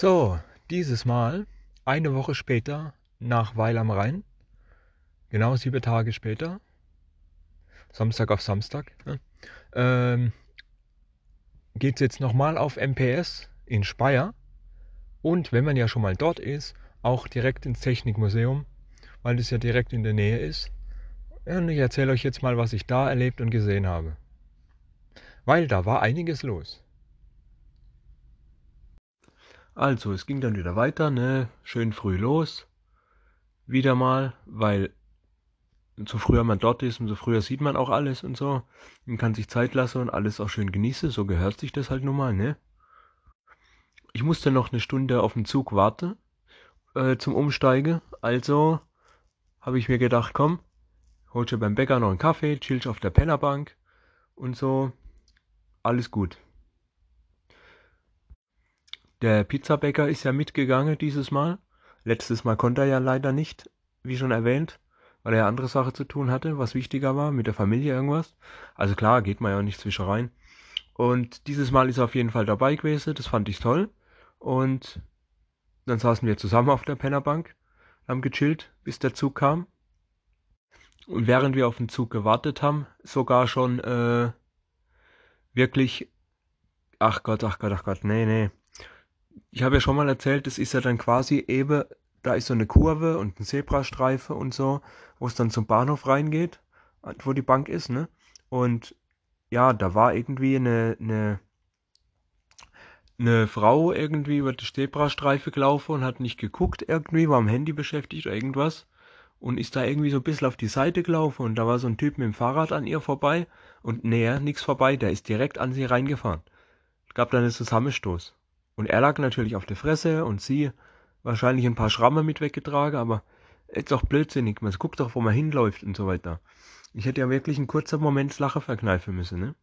So, dieses Mal eine Woche später nach Weil am Rhein, genau sieben Tage später, Samstag auf Samstag, ne, ähm, geht es jetzt nochmal auf MPS in Speyer und wenn man ja schon mal dort ist, auch direkt ins Technikmuseum, weil das ja direkt in der Nähe ist. Und ich erzähle euch jetzt mal, was ich da erlebt und gesehen habe. Weil da war einiges los. Also, es ging dann wieder weiter, ne? Schön früh los. Wieder mal, weil so früher man dort ist, umso früher sieht man auch alles und so. Man kann sich Zeit lassen und alles auch schön genießen. So gehört sich das halt nun mal, ne? Ich musste noch eine Stunde auf den Zug warten äh, zum Umsteigen. Also habe ich mir gedacht, komm, holst du beim Bäcker noch einen Kaffee, chillst auf der Pennerbank und so. Alles gut. Der Pizzabäcker ist ja mitgegangen dieses Mal. Letztes Mal konnte er ja leider nicht, wie schon erwähnt, weil er andere Sache zu tun hatte, was wichtiger war, mit der Familie irgendwas. Also klar, geht man ja nicht zwischen rein. Und dieses Mal ist er auf jeden Fall dabei gewesen, das fand ich toll. Und dann saßen wir zusammen auf der Pennerbank, haben gechillt, bis der Zug kam. Und während wir auf den Zug gewartet haben, sogar schon äh, wirklich, ach Gott, ach Gott, ach Gott, nee, nee, ich habe ja schon mal erzählt, das ist ja dann quasi eben, da ist so eine Kurve und ein Zebrastreife und so, wo es dann zum Bahnhof reingeht, wo die Bank ist, ne? Und ja, da war irgendwie eine, eine, eine Frau irgendwie über die Zebrastreife gelaufen und hat nicht geguckt irgendwie, war am Handy beschäftigt oder irgendwas und ist da irgendwie so ein bisschen auf die Seite gelaufen und da war so ein Typ mit dem Fahrrad an ihr vorbei und näher nichts vorbei, der ist direkt an sie reingefahren. Gab dann einen Zusammenstoß. Und er lag natürlich auf der Fresse und sie wahrscheinlich ein paar Schramme mit weggetragen, aber jetzt auch blödsinnig. Man guckt doch, wo man hinläuft und so weiter. Ich hätte ja wirklich einen kurzen Moment das Lachen verkneifen müssen, ne?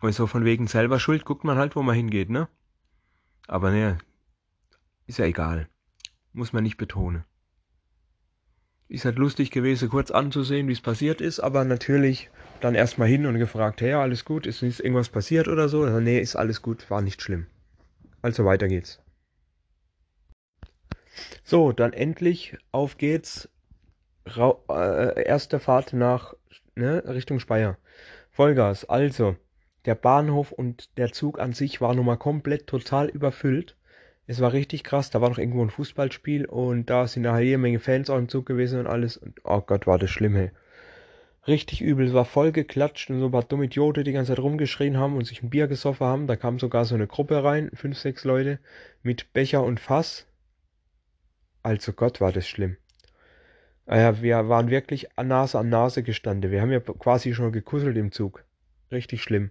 Weil so von wegen selber schuld guckt man halt, wo man hingeht, ne? Aber ne, ist ja egal. Muss man nicht betonen. Ist halt lustig gewesen, kurz anzusehen, wie es passiert ist, aber natürlich dann erstmal hin und gefragt, hey, alles gut, ist nicht irgendwas passiert oder so? Also, nee, ist alles gut, war nicht schlimm. Also weiter geht's. So, dann endlich, auf geht's. Ra äh, erste Fahrt nach ne, Richtung Speyer. Vollgas. Also, der Bahnhof und der Zug an sich war nun mal komplett total überfüllt. Es war richtig krass, da war noch irgendwo ein Fußballspiel und da sind da jede Menge Fans auch im Zug gewesen und alles. Und oh Gott, war das schlimm, hey. Richtig übel, es war voll geklatscht und so ein paar dumme Idioten die ganze Zeit rumgeschrien haben und sich ein Bier gesoffen haben. Da kam sogar so eine Gruppe rein, fünf, sechs Leute, mit Becher und Fass. Also Gott, war das schlimm. Naja, ah wir waren wirklich Nase an Nase gestanden. Wir haben ja quasi schon gekusselt im Zug. Richtig schlimm.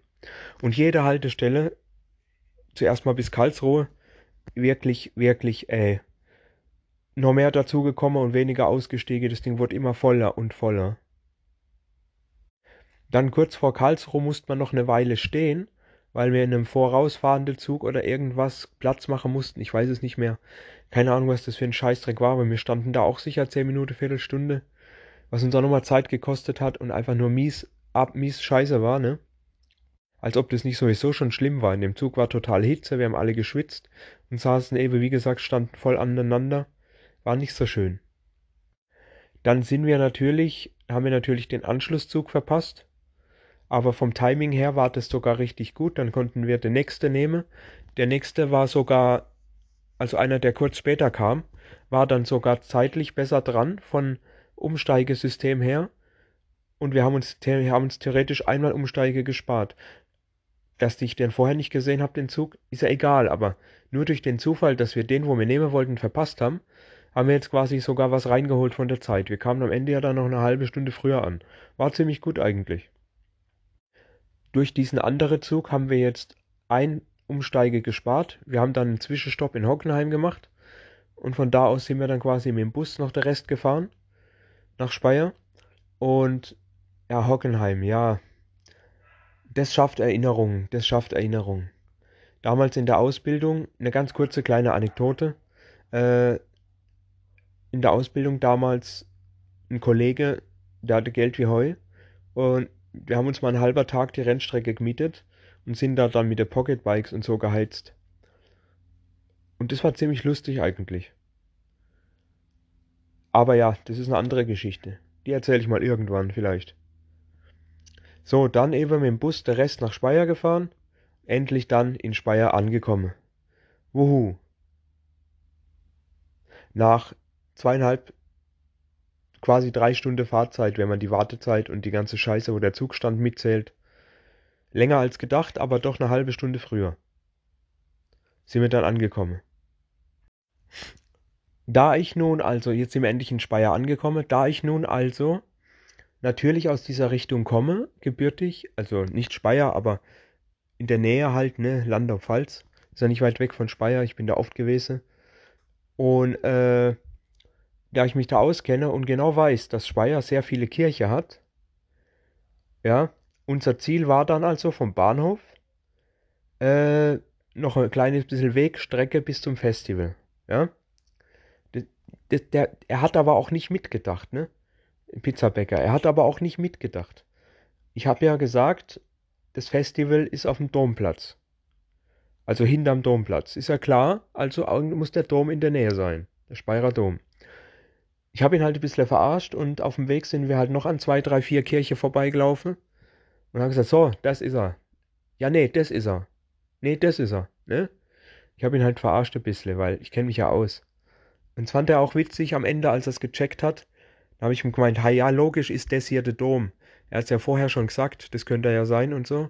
Und jede Haltestelle, zuerst mal bis Karlsruhe, wirklich, wirklich, ey, noch mehr dazugekommen und weniger ausgestiegen. Das Ding wurde immer voller und voller. Dann kurz vor Karlsruhe musste man noch eine Weile stehen, weil wir in einem vorausfahrenden Zug oder irgendwas Platz machen mussten. Ich weiß es nicht mehr. Keine Ahnung, was das für ein Scheißdreck war, aber wir standen da auch sicher zehn Minuten, Viertelstunde, was uns auch nochmal Zeit gekostet hat und einfach nur mies, ab, mies Scheiße war, ne? Als ob das nicht sowieso schon schlimm war. In dem Zug war total Hitze, wir haben alle geschwitzt und saßen eben, wie gesagt, standen voll aneinander. War nicht so schön. Dann sind wir natürlich, haben wir natürlich den Anschlusszug verpasst. Aber vom Timing her war das sogar richtig gut. Dann konnten wir den nächste nehmen. Der nächste war sogar, also einer, der kurz später kam, war dann sogar zeitlich besser dran von Umsteigesystem her. Und wir haben uns, wir haben uns theoretisch einmal Umsteige gespart dass ich den vorher nicht gesehen habe, den Zug, ist ja egal, aber nur durch den Zufall, dass wir den, wo wir nehmen wollten, verpasst haben, haben wir jetzt quasi sogar was reingeholt von der Zeit. Wir kamen am Ende ja dann noch eine halbe Stunde früher an. War ziemlich gut eigentlich. Durch diesen anderen Zug haben wir jetzt ein Umsteige gespart. Wir haben dann einen Zwischenstopp in Hockenheim gemacht und von da aus sind wir dann quasi mit dem Bus noch der Rest gefahren nach Speyer und ja, Hockenheim, ja, das schafft Erinnerung, das schafft Erinnerung. Damals in der Ausbildung, eine ganz kurze kleine Anekdote. Äh, in der Ausbildung damals ein Kollege, der hatte Geld wie Heu und wir haben uns mal einen halber Tag die Rennstrecke gemietet und sind da dann mit den Pocketbikes und so geheizt. Und das war ziemlich lustig eigentlich. Aber ja, das ist eine andere Geschichte. Die erzähle ich mal irgendwann vielleicht. So, dann eben mit dem Bus der Rest nach Speyer gefahren. Endlich dann in Speyer angekommen. Wuhu. Nach zweieinhalb, quasi drei Stunden Fahrzeit, wenn man die Wartezeit und die ganze Scheiße, wo der Zug stand, mitzählt. Länger als gedacht, aber doch eine halbe Stunde früher. Sind wir dann angekommen. Da ich nun also, jetzt sind wir endlich in Speyer angekommen, da ich nun also natürlich aus dieser Richtung komme, gebürtig, also nicht Speyer, aber in der Nähe halt, ne, Landau-Pfalz, ist ja nicht weit weg von Speyer, ich bin da oft gewesen. Und äh, da ich mich da auskenne und genau weiß, dass Speyer sehr viele Kirche hat, ja, unser Ziel war dann also vom Bahnhof äh, noch ein kleines bisschen Wegstrecke bis zum Festival, ja der, der, er hat aber auch nicht mitgedacht, ne? Pizzabäcker. Er hat aber auch nicht mitgedacht. Ich habe ja gesagt, das Festival ist auf dem Domplatz. Also hinterm Domplatz. Ist ja klar, also muss der Dom in der Nähe sein. Der Speyerer Dom. Ich habe ihn halt ein bisschen verarscht und auf dem Weg sind wir halt noch an zwei, drei, vier Kirche vorbeigelaufen. Und haben gesagt, so, das ist er. Ja, nee, das ist er. Nee, das ist er. Ne? Ich habe ihn halt verarscht ein bisschen, weil ich kenne mich ja aus. Und das fand er auch witzig am Ende, als er es gecheckt hat. Da habe ich ihm gemeint, ja, logisch ist das hier der Dom. Er hat es ja vorher schon gesagt, das könnte er ja sein und so.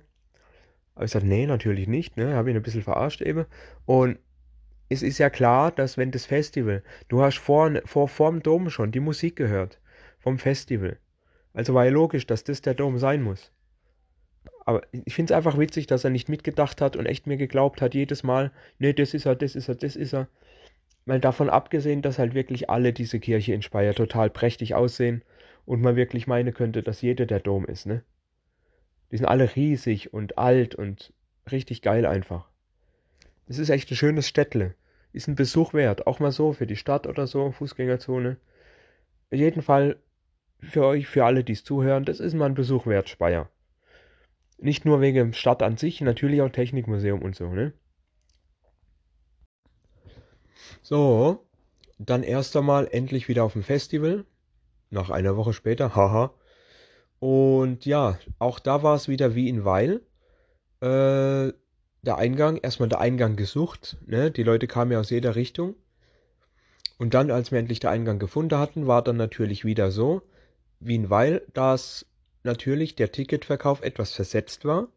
Aber ich sagte, nee, natürlich nicht, ne? Habe ihn ein bisschen verarscht eben. Und es ist ja klar, dass wenn das Festival, du hast vor, vor, vor dem Dom schon die Musik gehört, vom Festival. Also war ja logisch, dass das der Dom sein muss. Aber ich finde es einfach witzig, dass er nicht mitgedacht hat und echt mir geglaubt hat, jedes Mal, nee, das ist er, das ist er, das ist er. Mal davon abgesehen, dass halt wirklich alle diese Kirche in Speyer total prächtig aussehen und man wirklich meinen könnte, dass jeder der Dom ist, ne? Die sind alle riesig und alt und richtig geil einfach. Es ist echt ein schönes Städtle. Ist ein Besuch wert, auch mal so für die Stadt oder so, Fußgängerzone. In jedem Fall für euch, für alle, die es zuhören, das ist mal ein Besuch wert, Speyer. Nicht nur wegen Stadt an sich, natürlich auch Technikmuseum und so, ne? So, dann erst einmal endlich wieder auf dem Festival. Nach einer Woche später, haha. Und ja, auch da war es wieder wie in Weil. Äh, der Eingang, erstmal der Eingang gesucht. Ne? Die Leute kamen ja aus jeder Richtung. Und dann, als wir endlich den Eingang gefunden hatten, war dann natürlich wieder so, wie in Weil, dass natürlich der Ticketverkauf etwas versetzt war.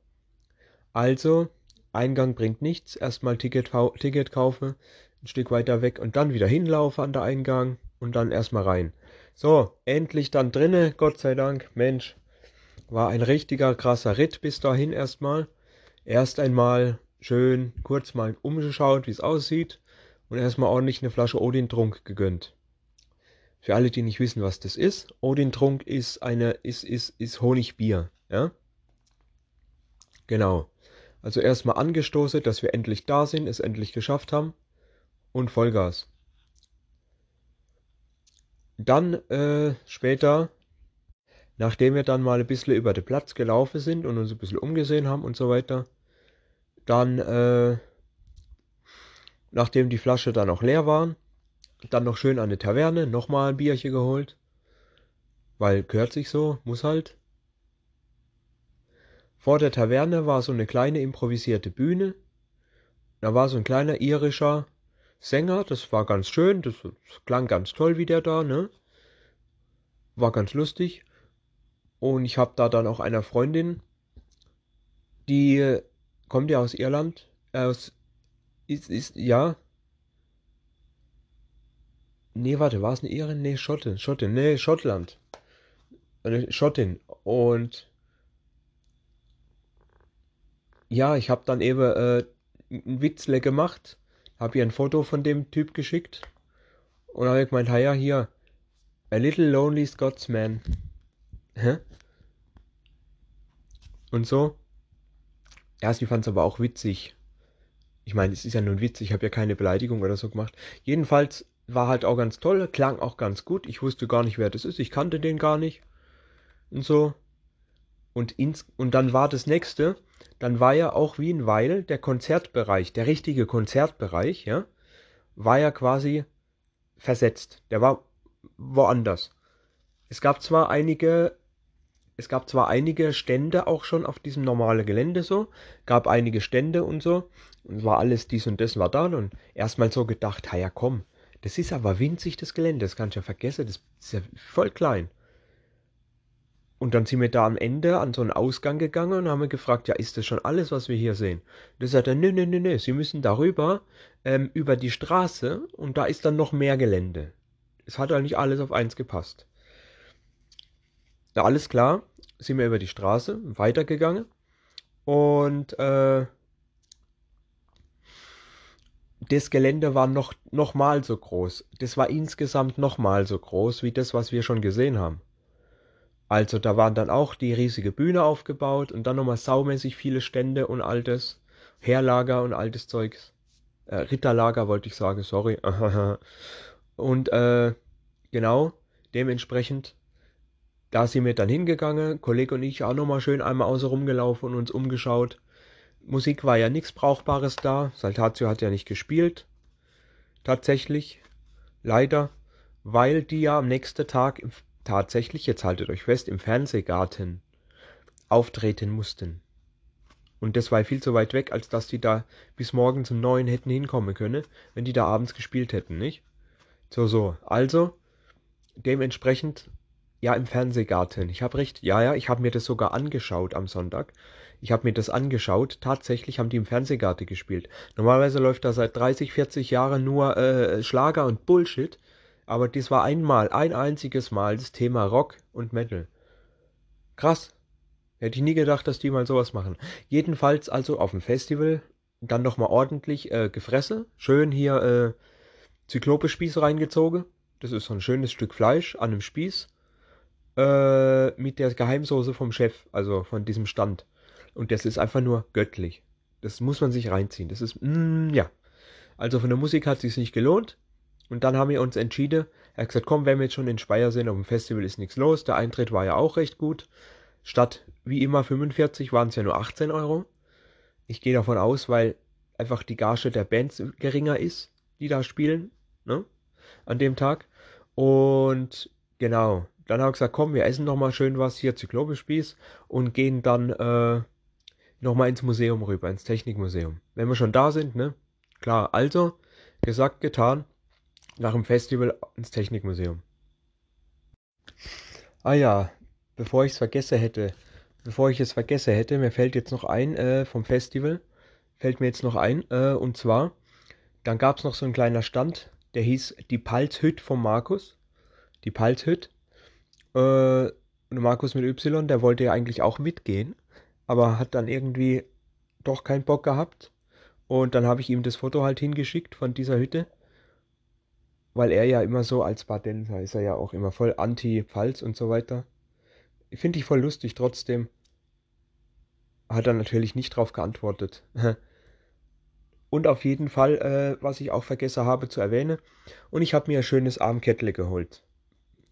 Also, Eingang bringt nichts, erstmal Ticket, Ticket kaufe, ein Stück weiter weg und dann wieder hinlaufe an der Eingang und dann erstmal rein. So, endlich dann drinne, Gott sei Dank. Mensch, war ein richtiger krasser Ritt bis dahin erstmal. Erst einmal schön kurz mal umgeschaut, wie es aussieht und erstmal ordentlich eine Flasche Odin-Trunk gegönnt. Für alle, die nicht wissen, was das ist, Odin-Trunk ist eine, ist, ist, ist Honigbier, ja? Genau. Also erstmal angestoßen, dass wir endlich da sind, es endlich geschafft haben und Vollgas. Dann äh, später, nachdem wir dann mal ein bisschen über den Platz gelaufen sind und uns ein bisschen umgesehen haben und so weiter, dann, äh, nachdem die Flasche dann auch leer war, dann noch schön an der Taverne, nochmal ein Bierchen geholt, weil gehört sich so, muss halt. Vor der Taverne war so eine kleine improvisierte Bühne. Da war so ein kleiner irischer Sänger, das war ganz schön, das, klang ganz toll wie der da, ne? War ganz lustig. Und ich habe da dann auch einer Freundin, die kommt ja aus Irland, aus, ist, ist, ja. Nee, warte, war es eine Irin? Nee, Schottin, Schottin, nee, Schottland. Schottin. Und ja, ich habe dann eben äh, ein Witzle gemacht habe ihr ein Foto von dem Typ geschickt und habe gemeint, ja, hier, a little lonely Scotsman. Hä? Und so. Ja, sie fand es aber auch witzig. Ich meine, es ist ja nun witzig, ich habe ja keine Beleidigung oder so gemacht. Jedenfalls war halt auch ganz toll, klang auch ganz gut. Ich wusste gar nicht, wer das ist, ich kannte den gar nicht. Und so. Und, ins, und dann war das nächste, dann war ja auch wie in Weil der Konzertbereich, der richtige Konzertbereich, ja. war ja quasi versetzt. Der war woanders. Es gab zwar einige, es gab zwar einige Stände auch schon auf diesem normalen Gelände so, gab einige Stände und so, und war alles dies und das war da und erstmal so gedacht, ja komm, das ist aber winzig das Gelände, das kannst du ja vergessen, das ist ja voll klein. Und dann sind wir da am Ende an so einen Ausgang gegangen und haben gefragt, ja, ist das schon alles, was wir hier sehen? Und da sagt er, nö, nö, nö, nö, Sie müssen darüber, ähm, über die Straße und da ist dann noch mehr Gelände. Es hat halt nicht alles auf eins gepasst. Na, alles klar, sind wir über die Straße weitergegangen und äh, das Gelände war noch, noch mal so groß. Das war insgesamt noch mal so groß wie das, was wir schon gesehen haben. Also da waren dann auch die riesige Bühne aufgebaut und dann nochmal saumäßig viele Stände und altes Heerlager und altes Zeugs. Äh, Ritterlager wollte ich sagen, sorry. und äh, genau, dementsprechend, da sind wir dann hingegangen, Kollege und ich auch nochmal schön einmal außer rumgelaufen und uns umgeschaut. Musik war ja nichts Brauchbares da. Saltatio hat ja nicht gespielt. Tatsächlich. Leider. Weil die ja am nächsten Tag im tatsächlich, jetzt haltet euch fest, im Fernsehgarten auftreten mussten. Und das war viel zu weit weg, als dass die da bis morgens um neun hätten hinkommen können, wenn die da abends gespielt hätten, nicht? So, so. Also, dementsprechend, ja, im Fernsehgarten. Ich habe recht, ja, ja, ich habe mir das sogar angeschaut am Sonntag. Ich habe mir das angeschaut. Tatsächlich haben die im Fernsehgarten gespielt. Normalerweise läuft da seit 30, 40 Jahren nur äh, Schlager und Bullshit. Aber dies war einmal, ein einziges Mal das Thema Rock und Metal. Krass. Hätte ich nie gedacht, dass die mal sowas machen. Jedenfalls also auf dem Festival dann nochmal ordentlich äh, gefressen. Schön hier äh, Zyklope-Spieß reingezogen. Das ist so ein schönes Stück Fleisch an einem Spieß. Äh, mit der Geheimsoße vom Chef, also von diesem Stand. Und das ist einfach nur göttlich. Das muss man sich reinziehen. Das ist, mm, ja. Also von der Musik hat es sich nicht gelohnt. Und dann haben wir uns entschieden, er hat gesagt, komm, wenn wir jetzt schon in Speyer sind, auf dem Festival ist nichts los. Der Eintritt war ja auch recht gut. Statt wie immer 45 waren es ja nur 18 Euro. Ich gehe davon aus, weil einfach die Gage der Bands geringer ist, die da spielen, ne? An dem Tag. Und genau, dann habe ich gesagt, komm, wir essen nochmal schön was hier Zyklopenspieß und gehen dann äh, nochmal ins Museum rüber, ins Technikmuseum. Wenn wir schon da sind, ne? Klar, also, gesagt, getan nach dem Festival ins Technikmuseum. Ah ja, bevor ich es vergesse hätte, bevor ich es vergesse hätte, mir fällt jetzt noch ein äh, vom Festival, fällt mir jetzt noch ein, äh, und zwar, dann gab es noch so ein kleiner Stand, der hieß die Palzhüt vom Markus. Die Palzhüt. Äh, und Markus mit Y, der wollte ja eigentlich auch mitgehen, aber hat dann irgendwie doch keinen Bock gehabt. Und dann habe ich ihm das Foto halt hingeschickt von dieser Hütte weil er ja immer so als Badenser ist er ja auch immer voll anti-Pfalz und so weiter. Finde ich voll lustig, trotzdem hat er natürlich nicht drauf geantwortet. und auf jeden Fall, äh, was ich auch vergessen habe zu erwähnen, und ich habe mir ein schönes Armkettle geholt.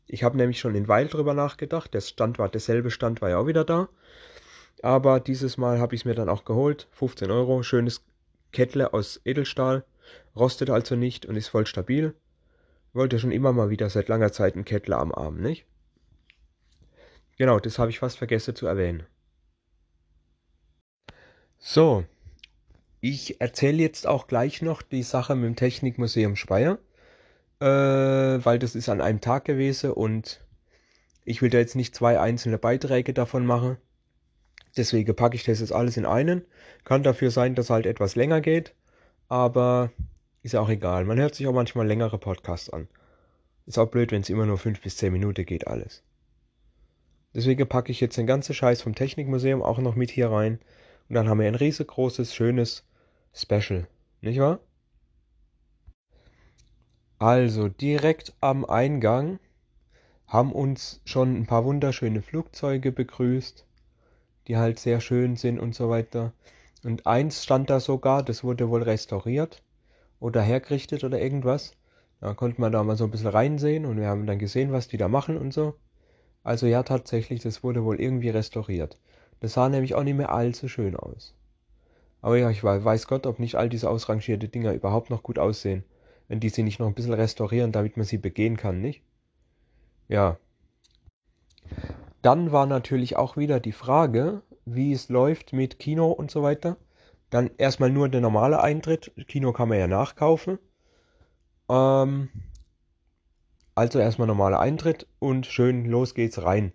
Ich habe nämlich schon in Weil drüber nachgedacht, der Stand war, derselbe Stand war ja auch wieder da. Aber dieses Mal habe ich es mir dann auch geholt. 15 Euro, schönes Kettle aus Edelstahl, rostet also nicht und ist voll stabil. Wollte schon immer mal wieder seit langer Zeit einen Kettler am Arm, nicht? Genau, das habe ich fast vergessen zu erwähnen. So, ich erzähle jetzt auch gleich noch die Sache mit dem Technikmuseum Speyer, äh, weil das ist an einem Tag gewesen und ich will da jetzt nicht zwei einzelne Beiträge davon machen. Deswegen packe ich das jetzt alles in einen. Kann dafür sein, dass es halt etwas länger geht, aber ist ja auch egal. Man hört sich auch manchmal längere Podcasts an. Ist auch blöd, wenn es immer nur 5 bis 10 Minuten geht, alles. Deswegen packe ich jetzt den ganzen Scheiß vom Technikmuseum auch noch mit hier rein. Und dann haben wir ein riesengroßes, schönes Special. Nicht wahr? Also, direkt am Eingang haben uns schon ein paar wunderschöne Flugzeuge begrüßt, die halt sehr schön sind und so weiter. Und eins stand da sogar, das wurde wohl restauriert oder hergerichtet oder irgendwas. Da konnte man da mal so ein bisschen reinsehen und wir haben dann gesehen, was die da machen und so. Also ja, tatsächlich, das wurde wohl irgendwie restauriert. Das sah nämlich auch nicht mehr allzu schön aus. Aber ja, ich weiß Gott, ob nicht all diese ausrangierte Dinger überhaupt noch gut aussehen, wenn die sie nicht noch ein bisschen restaurieren, damit man sie begehen kann, nicht? Ja. Dann war natürlich auch wieder die Frage, wie es läuft mit Kino und so weiter. Dann erstmal nur der normale Eintritt. Kino kann man ja nachkaufen. Ähm, also erstmal normaler Eintritt und schön los geht's rein.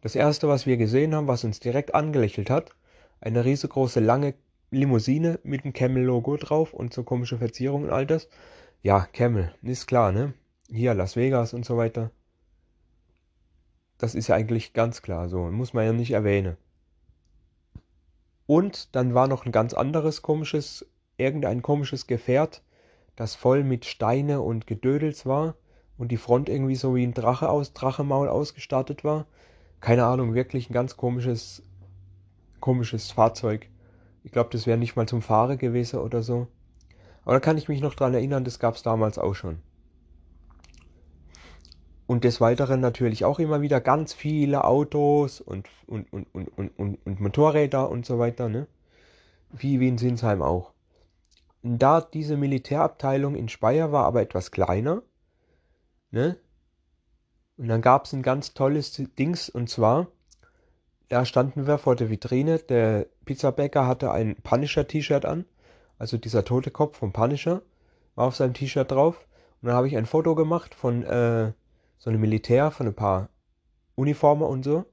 Das erste, was wir gesehen haben, was uns direkt angelächelt hat, eine riesengroße lange Limousine mit dem Camel-Logo drauf und so komische Verzierungen und all das. Ja, Camel, ist klar, ne? Hier Las Vegas und so weiter. Das ist ja eigentlich ganz klar so, muss man ja nicht erwähnen. Und dann war noch ein ganz anderes komisches, irgendein komisches Gefährt, das voll mit Steine und Gedödels war und die Front irgendwie so wie ein Drache aus Drachemaul ausgestattet war. Keine Ahnung, wirklich ein ganz komisches, komisches Fahrzeug. Ich glaube, das wäre nicht mal zum Fahren gewesen oder so. Aber da kann ich mich noch dran erinnern, das gab es damals auch schon. Und des Weiteren natürlich auch immer wieder ganz viele Autos und, und, und, und, und, und, und Motorräder und so weiter, ne? Wie, wie in Sinsheim auch. Da diese Militärabteilung in Speyer war aber etwas kleiner, ne? Und dann gab es ein ganz tolles Dings und zwar, da standen wir vor der Vitrine, der Pizzabäcker hatte ein Punisher-T-Shirt an, also dieser tote Kopf vom Punisher war auf seinem T-Shirt drauf. Und dann habe ich ein Foto gemacht von äh, so einem Militär von ein paar Uniformen und so.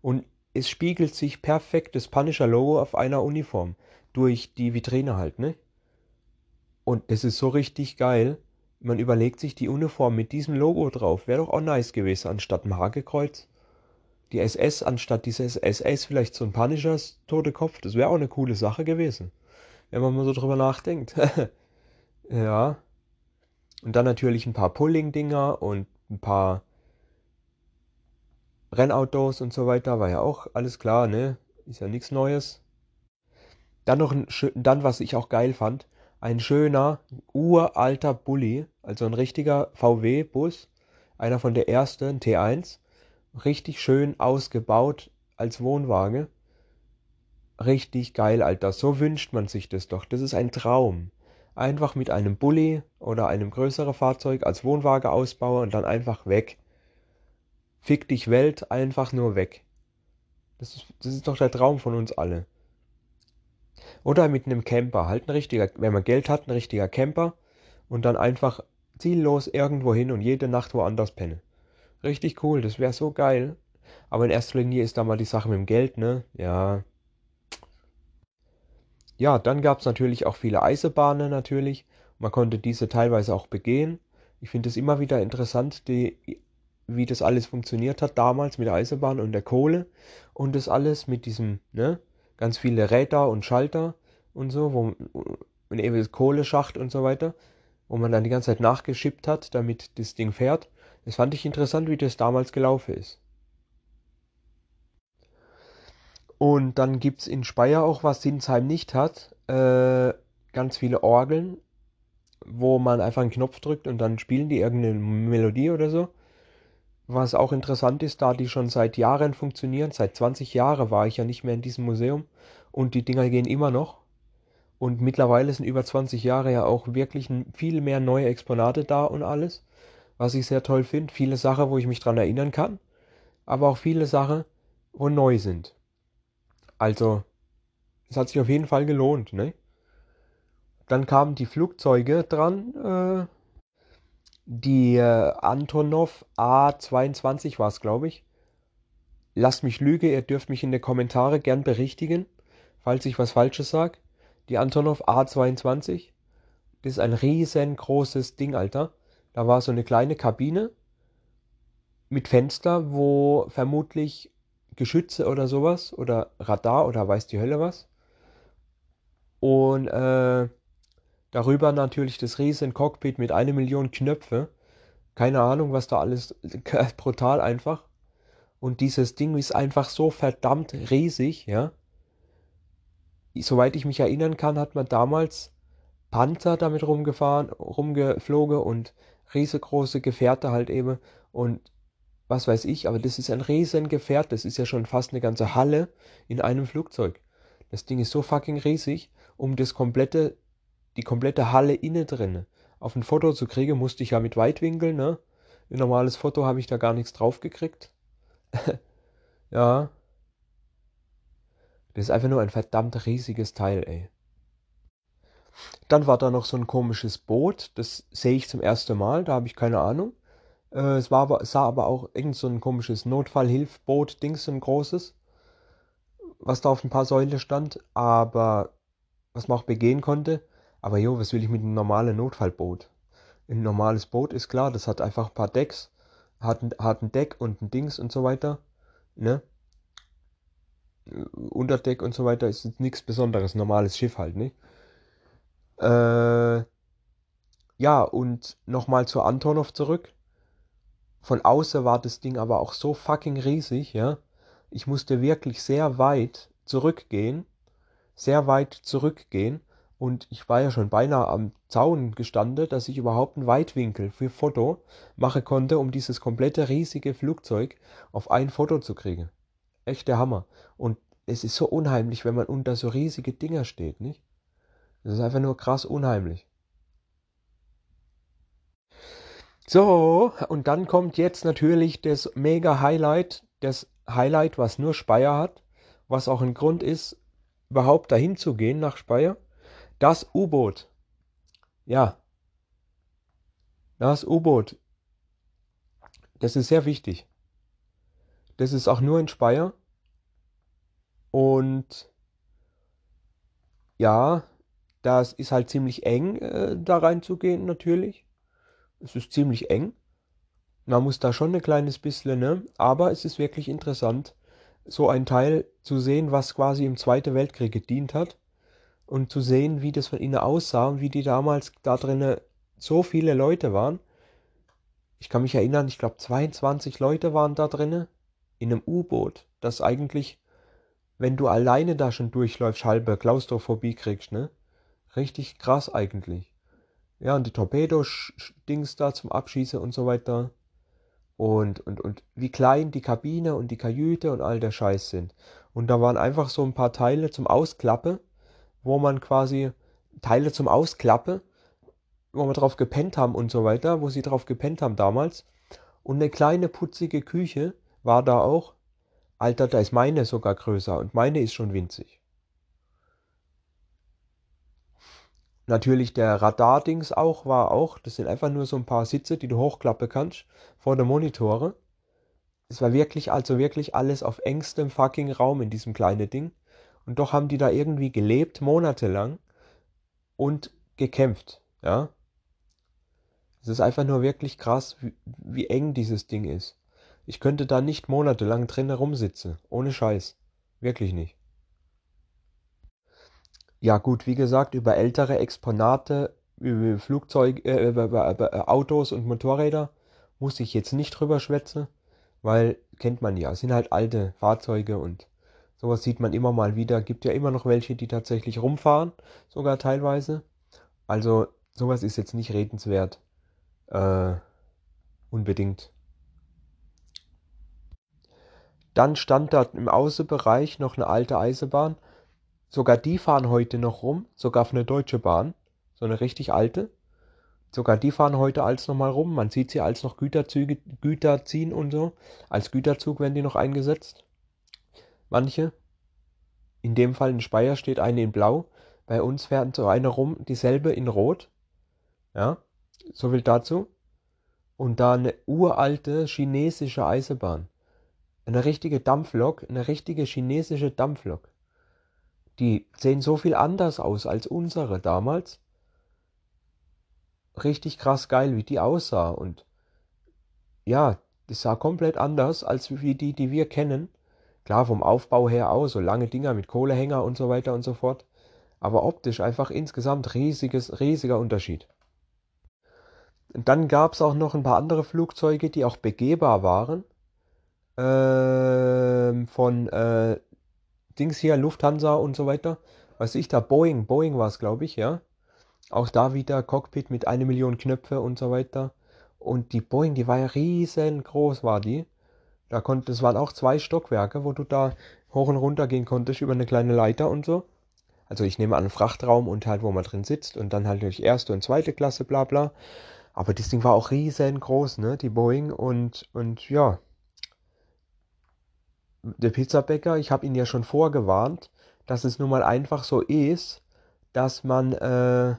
Und es spiegelt sich perfekt das Punisher-Logo auf einer Uniform durch die Vitrine halt, ne? Und es ist so richtig geil. Man überlegt sich die Uniform mit diesem Logo drauf. Wäre doch auch nice gewesen, anstatt ein Hagekreuz. Die SS anstatt dieses SS vielleicht so ein Punishers tote Kopf. Das wäre auch eine coole Sache gewesen. Wenn man mal so drüber nachdenkt. ja. Und dann natürlich ein paar Pulling-Dinger und ein paar Rennautos und so weiter, war ja auch alles klar, ne? Ist ja nichts Neues. Dann noch ein, dann, was ich auch geil fand, ein schöner, uralter Bulli, also ein richtiger VW-Bus, einer von der ersten, T1, richtig schön ausgebaut als Wohnwagen. Richtig geil, Alter. So wünscht man sich das doch. Das ist ein Traum einfach mit einem Bulli oder einem größeren Fahrzeug als Wohnwagen ausbauen und dann einfach weg. Fick dich Welt, einfach nur weg. Das ist, das ist doch der Traum von uns alle. Oder mit einem Camper, halt ein richtiger, wenn man Geld hat, ein richtiger Camper und dann einfach ziellos irgendwo hin und jede Nacht woanders pennen. Richtig cool, das wäre so geil. Aber in erster Linie ist da mal die Sache mit dem Geld, ne? Ja, ja, dann gab es natürlich auch viele Eisenbahnen natürlich. Man konnte diese teilweise auch begehen. Ich finde es immer wieder interessant, die, wie das alles funktioniert hat damals mit der Eisenbahn und der Kohle und das alles mit diesem, ne, ganz viele Räder und Schalter und so, wo ein ewiges Kohleschacht und so weiter, wo man dann die ganze Zeit nachgeschippt hat, damit das Ding fährt. Das fand ich interessant, wie das damals gelaufen ist. Und dann gibt es in Speyer auch, was Sinsheim nicht hat, äh, ganz viele Orgeln, wo man einfach einen Knopf drückt und dann spielen die irgendeine Melodie oder so. Was auch interessant ist, da die schon seit Jahren funktionieren, seit 20 Jahren war ich ja nicht mehr in diesem Museum und die Dinger gehen immer noch. Und mittlerweile sind über 20 Jahre ja auch wirklich viel mehr neue Exponate da und alles, was ich sehr toll finde. Viele Sachen, wo ich mich dran erinnern kann, aber auch viele Sachen, wo neu sind. Also, es hat sich auf jeden Fall gelohnt, ne? Dann kamen die Flugzeuge dran. Äh, die äh, Antonov A22 war es, glaube ich. Lasst mich lügen, ihr dürft mich in den Kommentare gern berichtigen, falls ich was Falsches sage. Die Antonov A22. Das ist ein riesengroßes Ding, Alter. Da war so eine kleine Kabine mit Fenster, wo vermutlich Geschütze oder sowas oder Radar oder weiß die Hölle was. Und äh, darüber natürlich das riesen Cockpit mit einer Million Knöpfe. Keine Ahnung, was da alles, brutal einfach. Und dieses Ding ist einfach so verdammt riesig, ja. Soweit ich mich erinnern kann, hat man damals Panther damit rumgefahren, rumgeflogen und riesengroße Gefährte halt eben. Und was weiß ich, aber das ist ein Riesengefährt, das ist ja schon fast eine ganze Halle in einem Flugzeug. Das Ding ist so fucking riesig, um das komplette die komplette Halle innen drin. Auf ein Foto zu kriegen, musste ich ja mit Weitwinkel, ne? Ein normales Foto habe ich da gar nichts drauf gekriegt. ja. Das ist einfach nur ein verdammt riesiges Teil, ey. Dann war da noch so ein komisches Boot, das sehe ich zum ersten Mal, da habe ich keine Ahnung. Äh, es war aber, sah aber auch irgend so ein komisches Notfallhilfboot, Dings, so ein großes, was da auf ein paar Säulen stand, aber was man auch begehen konnte. Aber jo, was will ich mit einem normalen Notfallboot? Ein normales Boot ist klar, das hat einfach ein paar Decks, hat ein, hat ein Deck und ein Dings und so weiter, ne? Unterdeck und so weiter ist nichts Besonderes, normales Schiff halt, ne? Äh, ja, und nochmal zu Antonov zurück. Von außen war das Ding aber auch so fucking riesig, ja. Ich musste wirklich sehr weit zurückgehen, sehr weit zurückgehen und ich war ja schon beinahe am Zaun gestanden, dass ich überhaupt einen Weitwinkel für Foto machen konnte, um dieses komplette riesige Flugzeug auf ein Foto zu kriegen. Echt der Hammer. Und es ist so unheimlich, wenn man unter so riesige Dinger steht, nicht? Das ist einfach nur krass unheimlich. So, und dann kommt jetzt natürlich das mega Highlight, das Highlight, was nur Speyer hat, was auch ein Grund ist, überhaupt dahin zu gehen nach Speyer. Das U-Boot. Ja. Das U-Boot. Das ist sehr wichtig. Das ist auch nur in Speyer. Und ja, das ist halt ziemlich eng, äh, da reinzugehen, natürlich. Es ist ziemlich eng. Man muss da schon ein kleines bisschen, ne? Aber es ist wirklich interessant, so ein Teil zu sehen, was quasi im Zweiten Weltkrieg gedient hat. Und zu sehen, wie das von innen aussah und wie die damals da drinnen so viele Leute waren. Ich kann mich erinnern, ich glaube 22 Leute waren da drinnen in einem U-Boot, das eigentlich, wenn du alleine da schon durchläufst, halbe Klaustrophobie kriegst, ne? Richtig krass eigentlich. Ja, und die Torpedo-Dings da zum Abschießen und so weiter. Und, und, und wie klein die Kabine und die Kajüte und all der Scheiß sind. Und da waren einfach so ein paar Teile zum Ausklappen, wo man quasi Teile zum Ausklappen, wo wir drauf gepennt haben und so weiter, wo sie drauf gepennt haben damals. Und eine kleine putzige Küche war da auch. Alter, da ist meine sogar größer und meine ist schon winzig. Natürlich der Radar-Dings auch, war auch, das sind einfach nur so ein paar Sitze, die du hochklappen kannst vor der Monitore. Es war wirklich, also wirklich alles auf engstem fucking Raum in diesem kleinen Ding. Und doch haben die da irgendwie gelebt, monatelang und gekämpft, ja. Es ist einfach nur wirklich krass, wie, wie eng dieses Ding ist. Ich könnte da nicht monatelang drin herumsitzen, ohne Scheiß. Wirklich nicht. Ja gut, wie gesagt, über ältere Exponate, über Flugzeuge, äh, über, über, über Autos und Motorräder muss ich jetzt nicht drüber schwätzen, weil kennt man ja, es sind halt alte Fahrzeuge und sowas sieht man immer mal wieder. Gibt ja immer noch welche, die tatsächlich rumfahren, sogar teilweise. Also sowas ist jetzt nicht redenswert. Äh, unbedingt. Dann stand da im Außenbereich noch eine alte Eisenbahn Sogar die fahren heute noch rum, sogar auf eine Deutsche Bahn, so eine richtig alte. Sogar die fahren heute als nochmal rum. Man sieht sie als noch Güterzüge, Güter ziehen und so. Als Güterzug werden die noch eingesetzt. Manche. In dem Fall in Speyer steht eine in Blau. Bei uns fährt so eine rum, dieselbe in Rot. Ja, so viel dazu. Und da eine uralte chinesische Eisenbahn. Eine richtige Dampflok, eine richtige chinesische Dampflok. Die sehen so viel anders aus als unsere damals. Richtig krass geil, wie die aussah. Und ja, das sah komplett anders als wie die, die wir kennen. Klar, vom Aufbau her auch, so lange Dinger mit Kohlehänger und so weiter und so fort. Aber optisch einfach insgesamt riesiges, riesiger Unterschied. Und dann gab es auch noch ein paar andere Flugzeuge, die auch begehbar waren. Ähm, von äh, Dings hier, Lufthansa und so weiter. Was ich da, Boeing, Boeing war es, glaube ich, ja. Auch da wieder Cockpit mit einer Million Knöpfe und so weiter. Und die Boeing, die war ja riesengroß, war die. Da konnte, das waren auch zwei Stockwerke, wo du da hoch und runter gehen konntest über eine kleine Leiter und so. Also ich nehme an Frachtraum und halt, wo man drin sitzt und dann halt durch erste und zweite Klasse, bla bla. Aber das Ding war auch riesengroß, ne, die Boeing und, und ja. Der Pizzabäcker, ich habe ihn ja schon vorgewarnt, dass es nun mal einfach so ist, dass man äh,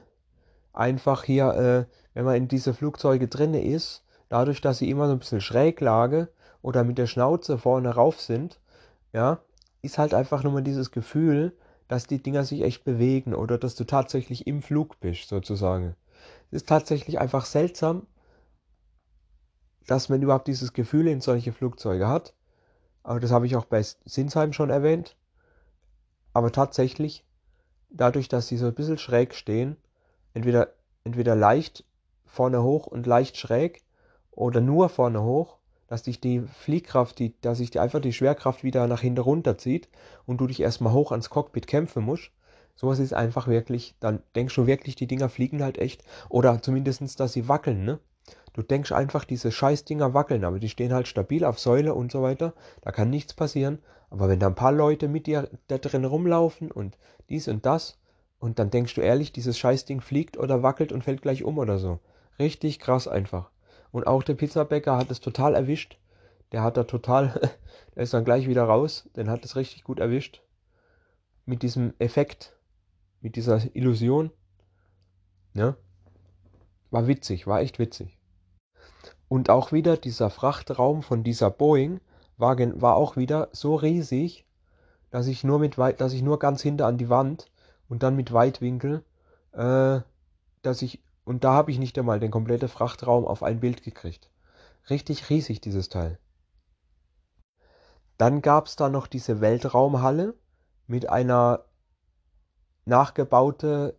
einfach hier, äh, wenn man in diese Flugzeuge drin ist, dadurch, dass sie immer so ein bisschen schräg lage oder mit der Schnauze vorne rauf sind, ja, ist halt einfach nur mal dieses Gefühl, dass die Dinger sich echt bewegen oder dass du tatsächlich im Flug bist, sozusagen. Es ist tatsächlich einfach seltsam, dass man überhaupt dieses Gefühl in solche Flugzeuge hat. Aber das habe ich auch bei Sinsheim schon erwähnt. Aber tatsächlich, dadurch, dass sie so ein bisschen schräg stehen, entweder, entweder leicht vorne hoch und leicht schräg oder nur vorne hoch, dass dich die Fliehkraft, die, dass sich die einfach die Schwerkraft wieder nach hinten runterzieht und du dich erstmal hoch ans Cockpit kämpfen musst. Sowas ist einfach wirklich, dann denkst du wirklich, die Dinger fliegen halt echt. Oder zumindestens, dass sie wackeln, ne? Du denkst einfach, diese Scheißdinger wackeln, aber die stehen halt stabil auf Säule und so weiter. Da kann nichts passieren. Aber wenn da ein paar Leute mit dir da drin rumlaufen und dies und das, und dann denkst du ehrlich, dieses Scheißding fliegt oder wackelt und fällt gleich um oder so. Richtig krass einfach. Und auch der Pizzabäcker hat es total erwischt. Der hat da total, der ist dann gleich wieder raus. Den hat es richtig gut erwischt. Mit diesem Effekt, mit dieser Illusion. Ja. War witzig, war echt witzig. Und auch wieder dieser Frachtraum von dieser Boeing war, war auch wieder so riesig, dass ich nur mit weit, dass ich nur ganz hinter an die Wand und dann mit Weitwinkel, äh, dass ich und da habe ich nicht einmal den kompletten Frachtraum auf ein Bild gekriegt. Richtig riesig, dieses Teil. Dann gab es da noch diese Weltraumhalle mit einer nachgebaute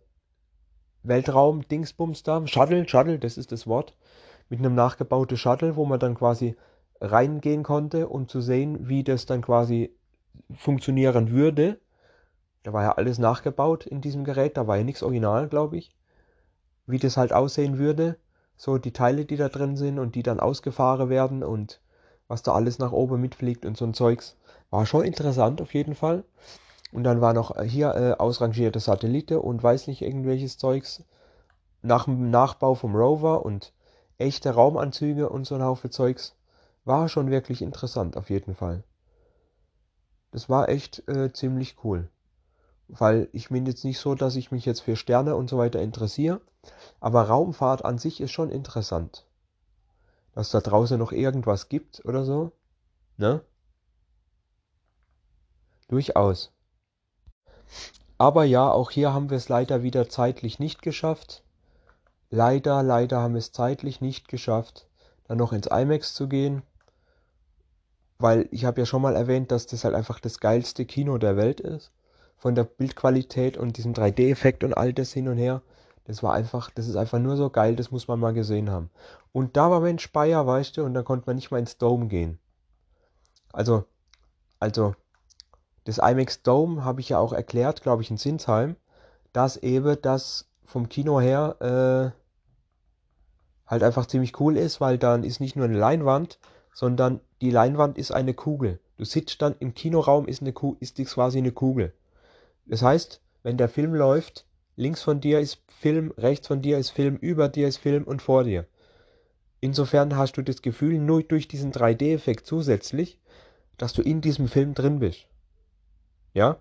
Weltraum-Dingsbums da. Shuttle, Shuttle, das ist das Wort. Mit einem nachgebauten Shuttle, wo man dann quasi reingehen konnte, um zu sehen, wie das dann quasi funktionieren würde. Da war ja alles nachgebaut in diesem Gerät, da war ja nichts original, glaube ich wie das halt aussehen würde. So die Teile, die da drin sind und die dann ausgefahren werden und was da alles nach oben mitfliegt und so ein Zeugs. War schon interessant auf jeden Fall. Und dann war noch hier äh, ausrangierte Satellite und weiß nicht irgendwelches Zeugs. Nach dem Nachbau vom Rover und echte Raumanzüge und so ein Haufe Zeugs. War schon wirklich interessant auf jeden Fall. Das war echt äh, ziemlich cool. Weil ich bin jetzt nicht so, dass ich mich jetzt für Sterne und so weiter interessiere. Aber Raumfahrt an sich ist schon interessant. Dass da draußen noch irgendwas gibt oder so. Ne? Durchaus. Aber ja, auch hier haben wir es leider wieder zeitlich nicht geschafft. Leider, leider haben wir es zeitlich nicht geschafft, dann noch ins IMAX zu gehen. Weil ich habe ja schon mal erwähnt, dass das halt einfach das geilste Kino der Welt ist. Von der Bildqualität und diesem 3D-Effekt und all das hin und her. Das war einfach, das ist einfach nur so geil, das muss man mal gesehen haben. Und da war mein Speyer, weißt du, und da konnte man nicht mal ins Dome gehen. Also, also, das IMAX Dome habe ich ja auch erklärt, glaube ich, in Sinsheim, dass eben das vom Kino her äh, halt einfach ziemlich cool ist, weil dann ist nicht nur eine Leinwand, sondern die Leinwand ist eine Kugel. Du sitzt dann im Kinoraum, ist, eine Ku ist das quasi eine Kugel. Das heißt, wenn der Film läuft, links von dir ist Film, rechts von dir ist Film, über dir ist Film und vor dir. Insofern hast du das Gefühl, nur durch diesen 3D-Effekt zusätzlich, dass du in diesem Film drin bist. Ja?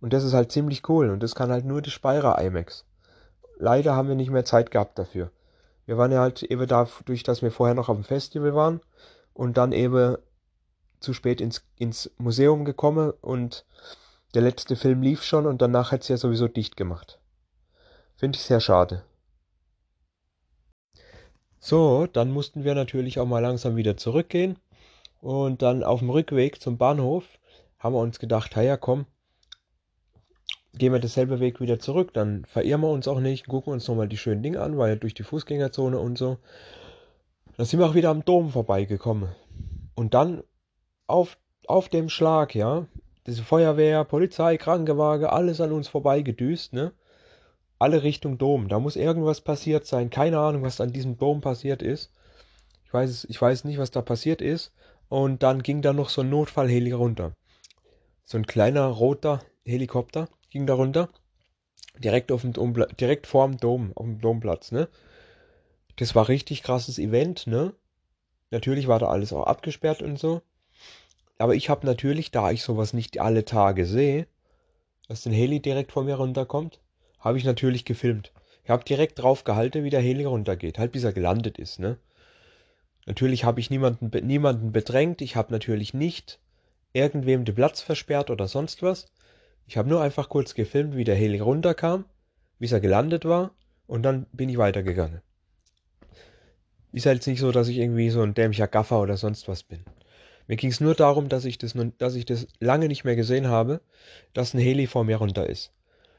Und das ist halt ziemlich cool und das kann halt nur die Speyer IMAX. Leider haben wir nicht mehr Zeit gehabt dafür. Wir waren ja halt eben dadurch, dass wir vorher noch auf dem Festival waren und dann eben zu spät ins, ins Museum gekommen und der letzte Film lief schon und danach hat es ja sowieso dicht gemacht. Finde ich sehr schade. So, dann mussten wir natürlich auch mal langsam wieder zurückgehen. Und dann auf dem Rückweg zum Bahnhof haben wir uns gedacht, ja komm, gehen wir dasselbe Weg wieder zurück, dann verirren wir uns auch nicht, gucken uns nochmal die schönen Dinge an, weil durch die Fußgängerzone und so. Da sind wir auch wieder am Dom vorbeigekommen. Und dann auf, auf dem Schlag, ja, diese Feuerwehr, Polizei, Krankenwagen, alles an uns vorbeigedüst, ne? alle Richtung Dom. Da muss irgendwas passiert sein. Keine Ahnung, was an diesem Dom passiert ist. Ich weiß, ich weiß nicht, was da passiert ist. Und dann ging da noch so ein Notfallheli runter. So ein kleiner roter Helikopter ging da runter. Direkt auf dem Dom, direkt vorm Dom, auf dem Domplatz, ne? Das war richtig krasses Event, ne? Natürlich war da alles auch abgesperrt und so. Aber ich habe natürlich, da ich sowas nicht alle Tage sehe, dass ein Heli direkt vor mir runterkommt, habe ich natürlich gefilmt. Ich habe direkt drauf gehalten, wie der Heli runtergeht, halt bis er gelandet ist, ne? Natürlich habe ich niemanden, niemanden bedrängt, ich habe natürlich nicht irgendwem den Platz versperrt oder sonst was. Ich habe nur einfach kurz gefilmt, wie der Heli runterkam, wie er gelandet war und dann bin ich weitergegangen. Ist halt nicht so, dass ich irgendwie so ein dämlicher Gaffer oder sonst was bin. Mir ging es nur darum, dass ich das, dass ich das lange nicht mehr gesehen habe, dass ein Heli vor mir runter ist.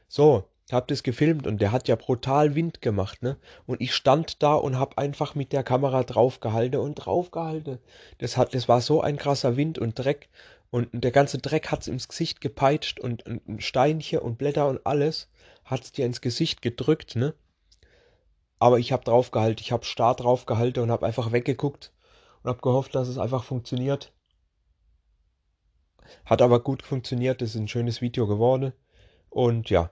So, hab das gefilmt und der hat ja brutal Wind gemacht, ne? Und ich stand da und hab einfach mit der Kamera draufgehalten und draufgehalten. Das hat, das war so ein krasser Wind und Dreck und der ganze Dreck hat's ins Gesicht gepeitscht und, und Steinchen und Blätter und alles hat's dir ins Gesicht gedrückt, ne? Aber ich hab draufgehalten, ich hab starr draufgehalten und hab einfach weggeguckt und hab gehofft, dass es einfach funktioniert. Hat aber gut funktioniert, das ist ein schönes Video geworden. Und ja.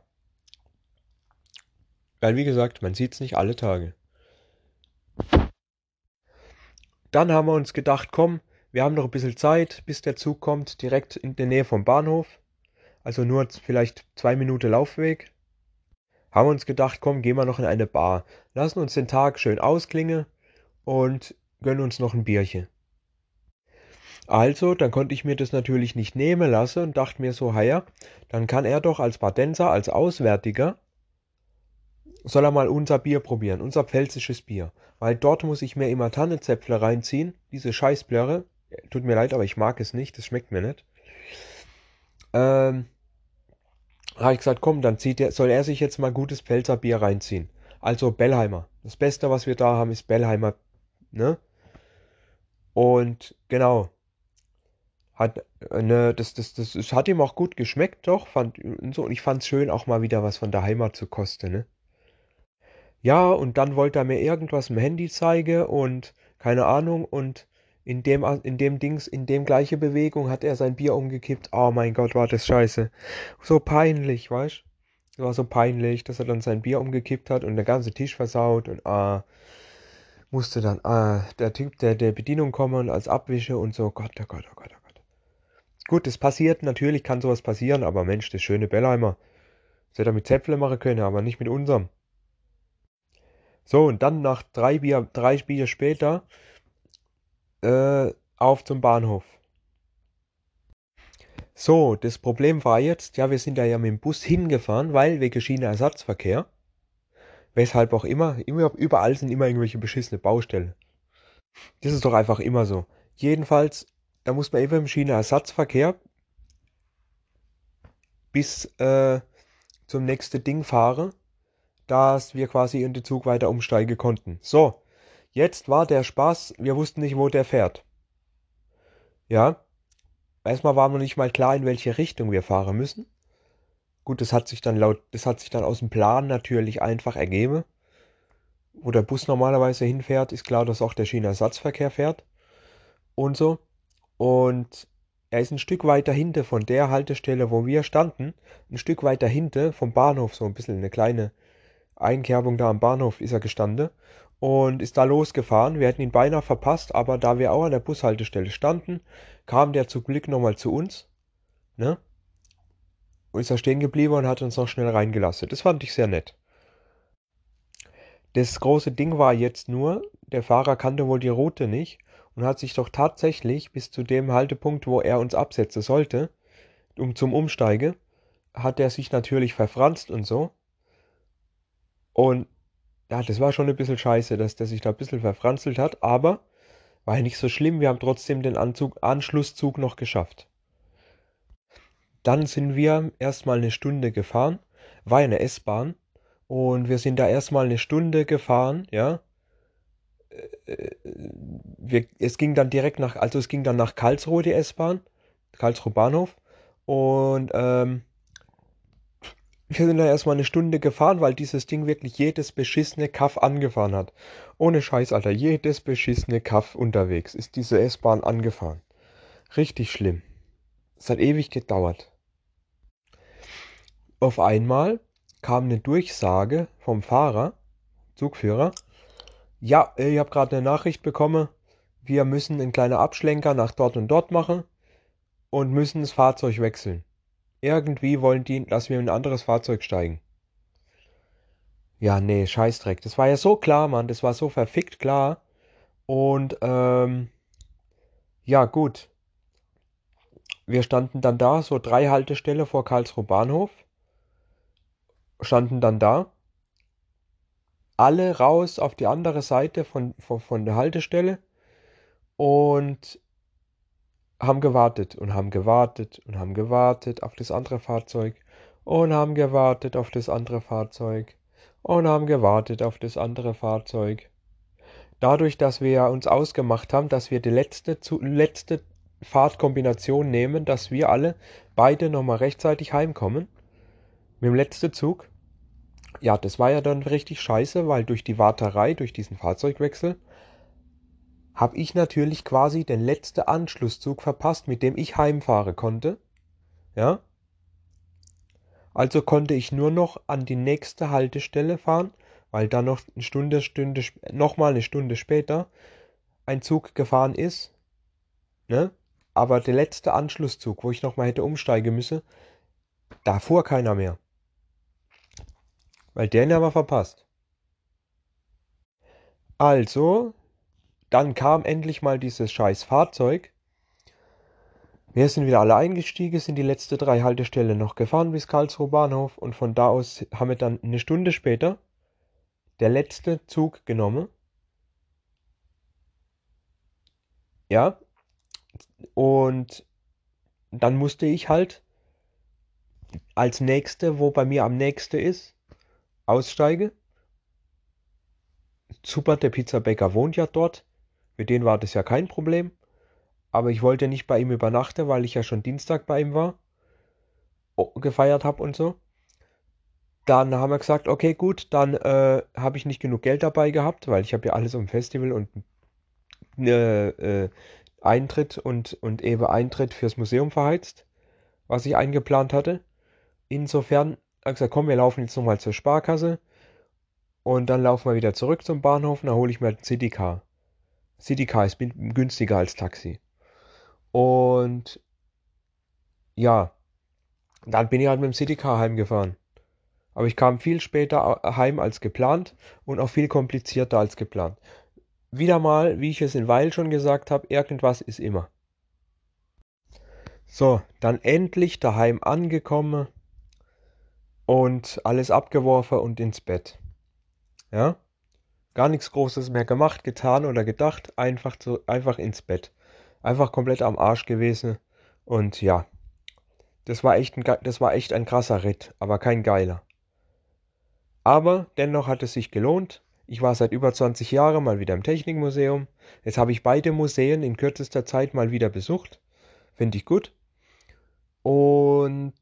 Weil wie gesagt, man sieht es nicht alle Tage. Dann haben wir uns gedacht, komm, wir haben noch ein bisschen Zeit, bis der Zug kommt, direkt in der Nähe vom Bahnhof. Also nur vielleicht zwei Minuten Laufweg. Haben uns gedacht, komm, gehen wir noch in eine Bar. Lassen uns den Tag schön ausklingen und gönnen uns noch ein Bierchen. Also, dann konnte ich mir das natürlich nicht nehmen lassen und dachte mir so, ja, dann kann er doch als Badenser, als Auswärtiger, soll er mal unser Bier probieren, unser pfälzisches Bier. Weil dort muss ich mir immer Tannenzäpfle reinziehen, diese Scheißblöre. Tut mir leid, aber ich mag es nicht, das schmeckt mir nicht. Ähm, habe ich gesagt, komm, dann zieht er, soll er sich jetzt mal gutes Pfälzer Bier reinziehen. Also Bellheimer. Das Beste, was wir da haben, ist Bellheimer, ne? Und genau, hat, ne, das, das, das, das hat ihm auch gut geschmeckt, doch, fand, und so, und ich fand's schön, auch mal wieder was von der Heimat zu kosten, ne. Ja, und dann wollte er mir irgendwas im Handy zeigen und keine Ahnung, und in dem, in dem Dings, in dem gleiche Bewegung hat er sein Bier umgekippt. Oh mein Gott, war das scheiße. So peinlich, weißt du? War so peinlich, dass er dann sein Bier umgekippt hat und der ganze Tisch versaut und ah, musste dann ah, der Typ der, der Bedienung kommen als Abwische und so. Gott, oh Gott, oh Gott, oh Gott. Gut, es passiert, natürlich kann sowas passieren, aber Mensch, das schöne Bellheimer. Das hätte er mit Zäpfle machen können, aber nicht mit unserem. So, und dann nach drei Bier, drei Bier später, äh, auf zum Bahnhof. So, das Problem war jetzt, ja, wir sind da ja mit dem Bus hingefahren, weil wegen Schienenersatzverkehr. Weshalb auch immer, immer, überall sind immer irgendwelche beschissene Baustellen. Das ist doch einfach immer so. Jedenfalls da muss man eben im Schienenersatzverkehr bis äh, zum nächsten Ding fahren, dass wir quasi in den Zug weiter umsteigen konnten. So, jetzt war der Spaß, wir wussten nicht, wo der fährt. Ja, erstmal war mir nicht mal klar, in welche Richtung wir fahren müssen. Gut, das hat sich dann laut, das hat sich dann aus dem Plan natürlich einfach ergeben. Wo der Bus normalerweise hinfährt, ist klar, dass auch der Schienenersatzverkehr fährt. Und so. Und er ist ein Stück weiter hinten von der Haltestelle, wo wir standen, ein Stück weiter hinten vom Bahnhof, so ein bisschen eine kleine Einkerbung da am Bahnhof ist er gestanden und ist da losgefahren. Wir hätten ihn beinahe verpasst, aber da wir auch an der Bushaltestelle standen, kam der zum Glück nochmal zu uns, ne? Und ist da stehen geblieben und hat uns noch schnell reingelassen. Das fand ich sehr nett. Das große Ding war jetzt nur, der Fahrer kannte wohl die Route nicht und hat sich doch tatsächlich bis zu dem Haltepunkt, wo er uns absetzen sollte, um zum Umsteige, hat er sich natürlich verfranst und so. Und ja, das war schon ein bisschen scheiße, dass der sich da ein bisschen verfranzelt hat, aber war ja nicht so schlimm, wir haben trotzdem den Anzug, Anschlusszug noch geschafft. Dann sind wir erstmal eine Stunde gefahren, war eine S-Bahn und wir sind da erstmal eine Stunde gefahren, ja, wir, es ging dann direkt nach, also es ging dann nach Karlsruhe die S-Bahn, Karlsruhe Bahnhof. Und ähm, wir sind dann erstmal eine Stunde gefahren, weil dieses Ding wirklich jedes beschissene Kaff angefahren hat. Ohne Scheiß, Alter, jedes beschissene Kaff unterwegs ist diese S-Bahn angefahren. Richtig schlimm. Es hat ewig gedauert. Auf einmal kam eine Durchsage vom Fahrer, Zugführer. Ja, ich habe gerade eine Nachricht bekommen. Wir müssen einen kleinen Abschlenker nach dort und dort machen und müssen das Fahrzeug wechseln. Irgendwie wollen die, dass wir in ein anderes Fahrzeug steigen. Ja, nee, Scheißdreck. Das war ja so klar, Mann. Das war so verfickt klar. Und, ähm, ja, gut. Wir standen dann da, so drei Haltestelle vor Karlsruhe Bahnhof. Standen dann da. Alle raus auf die andere Seite von, von, von der Haltestelle. Und haben gewartet und haben gewartet und haben gewartet auf das andere Fahrzeug und haben gewartet auf das andere Fahrzeug und haben gewartet auf das andere Fahrzeug. Dadurch, dass wir uns ausgemacht haben, dass wir die letzte, zu, letzte Fahrtkombination nehmen, dass wir alle beide nochmal rechtzeitig heimkommen. Mit dem letzten Zug. Ja, das war ja dann richtig scheiße, weil durch die Warterei, durch diesen Fahrzeugwechsel, habe ich natürlich quasi den letzten Anschlusszug verpasst, mit dem ich heimfahren konnte. Ja? Also konnte ich nur noch an die nächste Haltestelle fahren, weil da noch eine Stunde, Stunde, nochmal eine Stunde später ein Zug gefahren ist. Ne? Aber der letzte Anschlusszug, wo ich nochmal hätte umsteigen müssen, da fuhr keiner mehr. Weil der haben wir verpasst. Also dann kam endlich mal dieses scheiß Fahrzeug. Wir sind wieder alle eingestiegen, sind die letzte drei Haltestellen noch gefahren bis Karlsruhe Bahnhof und von da aus haben wir dann eine Stunde später der letzte Zug genommen. Ja, und dann musste ich halt als nächste, wo bei mir am nächste ist, aussteigen. Super, der Pizzabäcker wohnt ja dort. Mit denen war das ja kein Problem. Aber ich wollte nicht bei ihm übernachten, weil ich ja schon Dienstag bei ihm war. Gefeiert habe und so. Dann haben wir gesagt, okay, gut, dann äh, habe ich nicht genug Geld dabei gehabt, weil ich habe ja alles um Festival und äh, äh, Eintritt und, und eben Eintritt fürs Museum verheizt, was ich eingeplant hatte. Insofern habe ich gesagt, komm, wir laufen jetzt nochmal zur Sparkasse und dann laufen wir wieder zurück zum Bahnhof und dann hole ich mir ein Citycar. Citycar ist günstiger als Taxi. Und ja, dann bin ich halt mit dem Citycar heimgefahren. Aber ich kam viel später heim als geplant und auch viel komplizierter als geplant. Wieder mal, wie ich es in Weil schon gesagt habe, irgendwas ist immer. So, dann endlich daheim angekommen und alles abgeworfen und ins Bett. Ja? Gar nichts Großes mehr gemacht, getan oder gedacht, einfach, zu, einfach ins Bett. Einfach komplett am Arsch gewesen. Und ja, das war echt ein, das war echt ein krasser Ritt, aber kein geiler. Aber dennoch hat es sich gelohnt. Ich war seit über 20 Jahren mal wieder im Technikmuseum. Jetzt habe ich beide Museen in kürzester Zeit mal wieder besucht. Finde ich gut. Und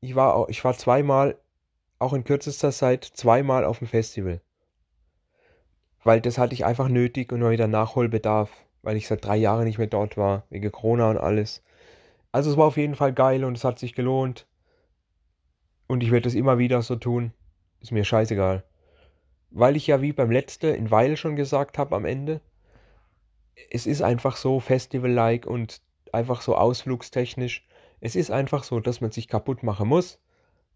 ich war, ich war zweimal, auch in kürzester Zeit, zweimal auf dem Festival weil das hatte ich einfach nötig und mal wieder Nachholbedarf, weil ich seit drei Jahren nicht mehr dort war, wegen Corona und alles. Also es war auf jeden Fall geil und es hat sich gelohnt. Und ich werde es immer wieder so tun. Ist mir scheißegal. Weil ich ja wie beim letzten in Weil schon gesagt habe am Ende, es ist einfach so Festival-like und einfach so ausflugstechnisch. Es ist einfach so, dass man sich kaputt machen muss.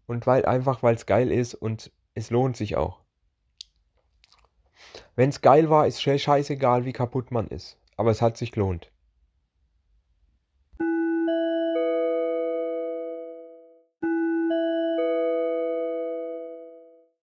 Und weil einfach, weil es geil ist und es lohnt sich auch. Wenn's geil war, ist scheißegal, wie kaputt man ist. Aber es hat sich gelohnt.